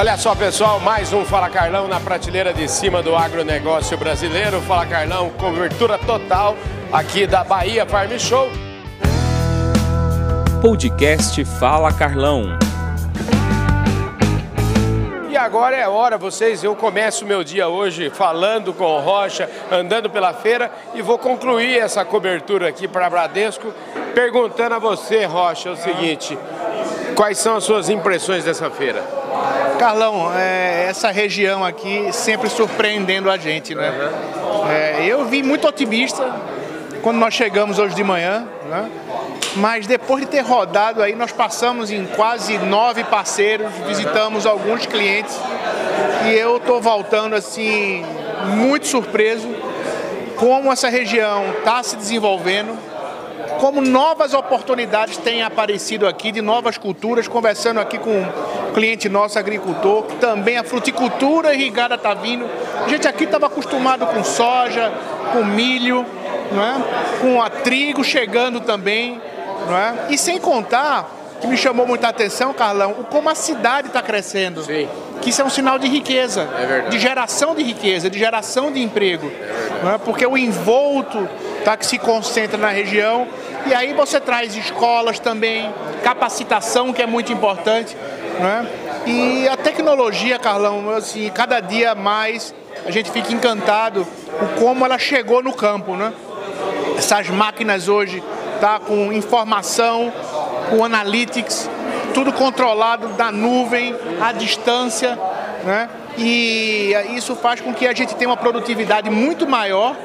Olha só, pessoal, mais um Fala Carlão na prateleira de cima do agronegócio brasileiro. Fala Carlão, cobertura total aqui da Bahia Farm Show. Podcast Fala Carlão. E agora é hora, vocês, eu começo meu dia hoje falando com o Rocha, andando pela feira e vou concluir essa cobertura aqui para Bradesco, perguntando a você, Rocha, o seguinte: quais são as suas impressões dessa feira? Carlão, é, essa região aqui sempre surpreendendo a gente, né? É, eu vim muito otimista quando nós chegamos hoje de manhã, né? Mas depois de ter rodado aí, nós passamos em quase nove parceiros, visitamos alguns clientes e eu estou voltando assim muito surpreso como essa região está se desenvolvendo, como novas oportunidades têm aparecido aqui de novas culturas, conversando aqui com cliente nosso, agricultor, também a fruticultura irrigada está vindo. A gente aqui estava acostumado com soja, com milho, não é? com a trigo chegando também. Não é? E sem contar, que me chamou muita atenção, Carlão, como a cidade está crescendo. Sim. Que isso é um sinal de riqueza, É de geração de riqueza, de geração de emprego. não é? Porque o envolto tá, que se concentra na região. E aí você traz escolas também, capacitação que é muito importante. Não é? E a tecnologia, Carlão, assim, cada dia mais a gente fica encantado com como ela chegou no campo. Né? essas máquinas hoje tá com informação, com analytics, tudo controlado da nuvem, à distância, né? E isso faz com que a gente tenha uma produtividade muito maior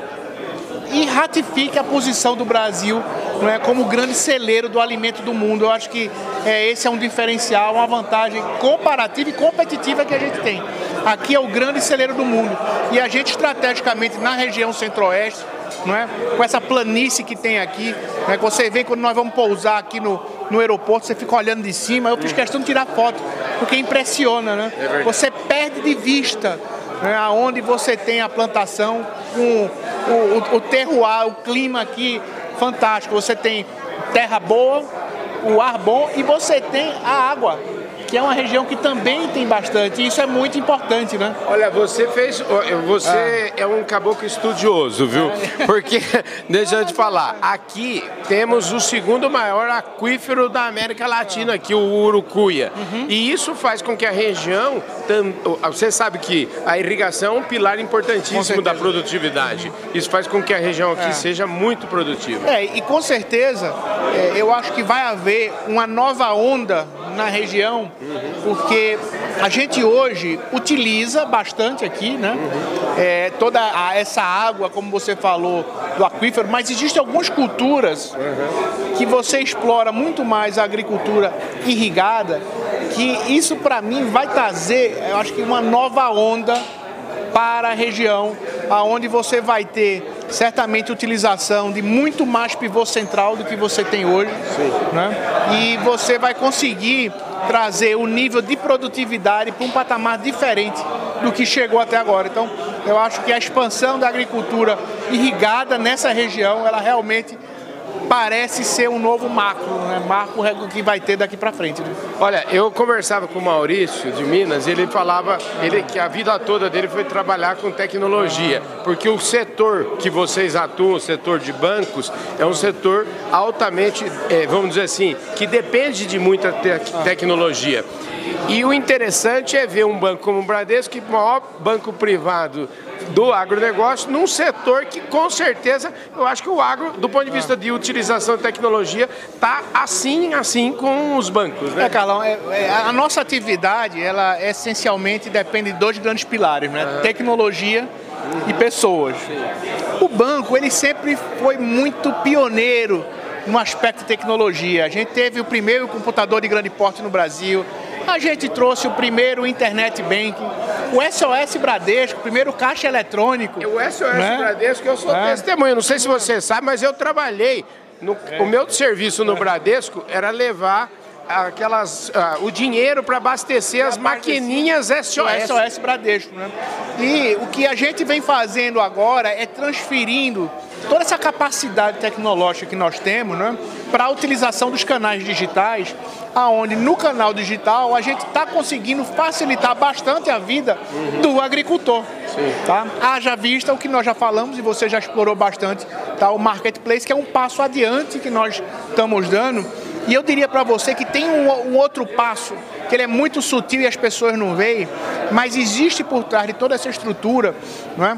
e ratifique a posição do Brasil não é, como grande celeiro do alimento do mundo. Eu acho que é, esse é um diferencial, uma vantagem comparativa e competitiva que a gente tem. Aqui é o grande celeiro do mundo. E a gente, estrategicamente, na região centro-oeste, não é? com essa planície que tem aqui, que você vê quando nós vamos pousar aqui no, no aeroporto, você fica olhando de cima. Eu fiz questão de tirar foto, porque impressiona, né? Você perde de vista né, aonde você tem a plantação com o, o, o terroir, o clima aqui fantástico. Você tem terra boa, o ar bom e você tem a água, que é uma região que também tem bastante. E isso é muito importante, né? Olha, você fez. Você é um caboclo estudioso, viu? Porque, deixa eu te falar, aqui temos o segundo maior aquífero da América Latina, aqui, o Urucuia. E isso faz com que a região. Você sabe que a irrigação é um pilar importantíssimo da produtividade. Isso faz com que a região aqui É. seja muito produtiva. É, e com certeza é, eu acho que vai haver uma nova onda na região, porque a gente hoje utiliza bastante aqui, né? É, toda a- essa água, como você falou, do aquífero, mas existem algumas culturas que você explora muito mais a agricultura irrigada, que isso para mim vai trazer, eu acho que uma nova onda para a região, aonde você vai ter certamente utilização de muito mais pivô central do que você tem hoje, né? E você vai conseguir trazer o nível de produtividade para um patamar diferente do que chegou até agora. Então, eu acho que a expansão da agricultura irrigada nessa região, ela realmente parece ser um novo marco, né? Marco que vai ter daqui para frente. né? Olha, eu conversava com o Maurício de Minas, ele falava ele, que a vida toda dele foi trabalhar com tecnologia, porque o setor que vocês atuam, o setor de bancos, é um setor altamente, eh, vamos dizer assim, que depende de muita te- tecnologia. E o interessante é ver um banco como o Bradesco, que é o maior banco privado do agronegócio, num setor que com certeza, eu acho que o agro, do ponto de vista de utilização de tecnologia, está assim, assim com os bancos, né? É, Carlão, é- é, a nossa atividade, ela essencialmente depende de dois grandes pilares, né? Tecnologia e pessoas. O banco, ele sempre foi muito pioneiro no aspecto de tecnologia. A gente teve o primeiro computador de grande porte no Brasil, a gente trouxe o primeiro internet banking, o SOS Bradesco, primeiro caixa eletrônico. O SOS né? Bradesco, eu sou É. testemunha, não sei se você sabe, mas eu trabalhei. no- O meu serviço no Bradesco era levar aquelas, uh, o dinheiro para abastecer as maquininhas SOS. SOS Bradesco, né? E o que a gente vem fazendo agora é transferindo toda essa capacidade tecnológica que nós temos né, para a utilização dos canais digitais, aonde no canal digital a gente está conseguindo facilitar bastante a vida do agricultor. Sim. Tá? Haja vista o que nós já falamos e você já explorou bastante, tá? o marketplace, que é um passo adiante que nós estamos dando. E eu diria para você que tem um, um outro passo, que ele é muito sutil e as pessoas não veem, mas existe por trás de toda essa estrutura, não é?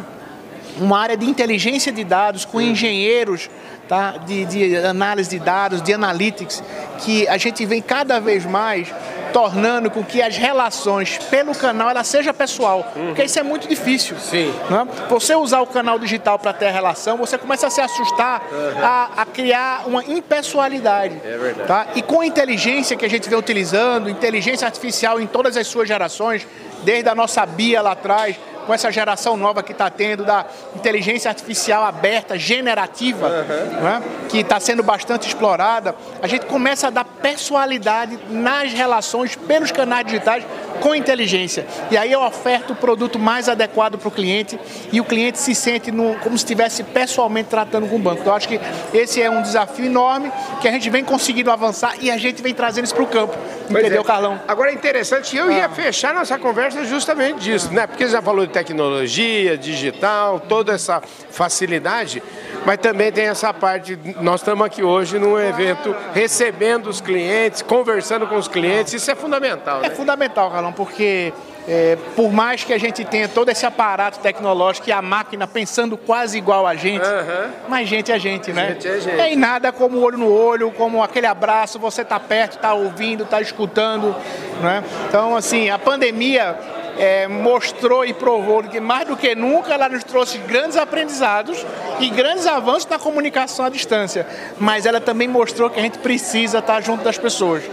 uma área de inteligência de dados com engenheiros tá, de, de análise de dados, de analytics, que a gente vem cada vez mais tornando com que as relações pelo canal ela seja pessoal, uhum. porque isso é muito difícil. Sim. Né? Você usar o canal digital para ter a relação, você começa a se assustar, uhum. a, a, criar uma impessoalidade. É verdade. Tá? E com a inteligência que a gente vem utilizando, inteligência artificial em todas as suas gerações, desde a nossa Bia lá atrás, com essa geração nova que está tendo da inteligência artificial aberta, generativa, uhum. né, que está sendo bastante explorada, a gente começa a dar personalidade nas relações pelos canais digitais com inteligência. E aí eu oferto o produto mais adequado para o cliente e o cliente se sente no, como se estivesse pessoalmente tratando com o banco. Então, acho que esse é um desafio enorme que a gente vem conseguindo avançar e a gente vem trazendo isso para o campo. Pois entendeu, é. Carlão? Agora é interessante, eu ah. ia fechar nossa conversa justamente disso, né? Porque você já falou de tecnologia, digital, toda essa facilidade, mas também tem essa parte, nós estamos aqui hoje num evento recebendo os clientes, conversando com os clientes, isso é fundamental. É né? fundamental, Carlão, porque é, por mais que a gente tenha todo esse aparato tecnológico e a máquina pensando quase igual a gente, uhum. mas gente é gente, né? Gente é gente. É, e nada como olho no olho, como aquele abraço, você tá perto, tá ouvindo, tá escutando, né? Então, assim, a pandemia é, mostrou e provou que mais do que nunca ela nos trouxe grandes aprendizados e grandes avanços na comunicação à distância. Mas ela também mostrou que a gente precisa estar junto das pessoas.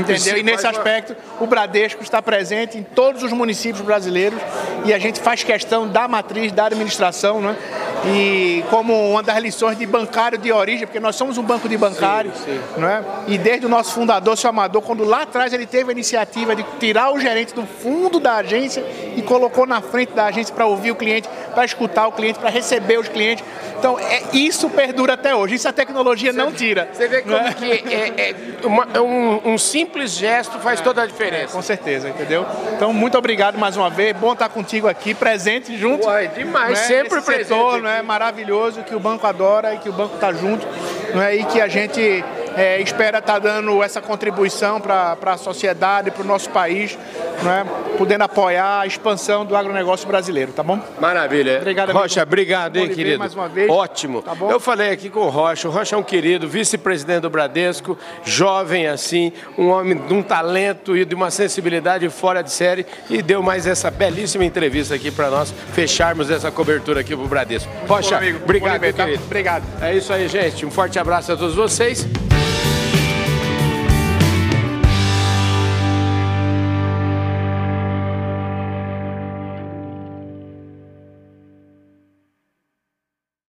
entendeu? E nesse aspecto, o Bradesco está presente em todos os municípios brasileiros e a gente faz questão da matriz, da administração, né? E como uma das lições de bancário de origem, porque nós somos um banco de bancário, sim, sim. Né? E desde o nosso fundador, seu Amador, quando lá atrás ele teve a iniciativa de tirar o gerente do fundo da agência e colocou na frente da agência para ouvir o cliente, para escutar o cliente, para receber os clientes. Então, é, isso perdura até hoje. Isso a tecnologia você, não tira. Você vê como né? que é, é uma, é um, um, simples gesto faz toda a diferença. com certeza, entendeu? Então, muito obrigado mais uma vez. Bom estar contigo aqui, presente junto. Uai, demais, né? sempre presente. Setor, não é maravilhoso que o banco adora e que o banco está junto, não é? E que a gente é, espera estar tá dando essa contribuição para a sociedade, para o nosso país, né, podendo apoiar a expansão do agronegócio brasileiro, tá bom? Maravilha. Obrigado, Rocha, obrigado, hein, querido. Mais uma vez. Ótimo. Tá? Eu falei aqui com o Rocha, o Rocha é um querido, vice-presidente do Bradesco, jovem assim, um homem de um talento e de uma sensibilidade fora de série e deu mais essa belíssima entrevista aqui para nós fecharmos essa cobertura aqui para o Bradesco. Rocha, bom, obrigado, bom, querido. Obrigado. É isso aí, gente. Um forte abraço a todos vocês.